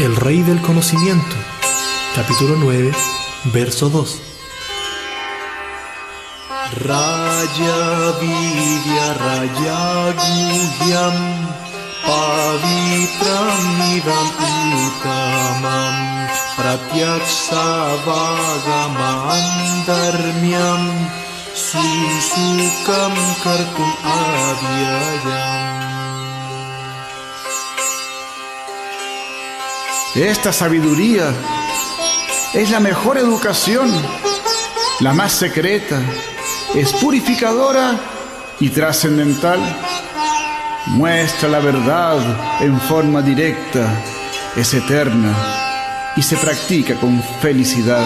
El Rey del Conocimiento, capítulo 9, verso 2. Raya Vidya Raya Guhyam Pavitram Idam Utamam Pratyakshavagamandharmyam Susukam Kartum Avyayam Esta sabiduría es la mejor educación, la más secreta, es purificadora y trascendental. Muestra la verdad en forma directa, es eterna y se practica con felicidad.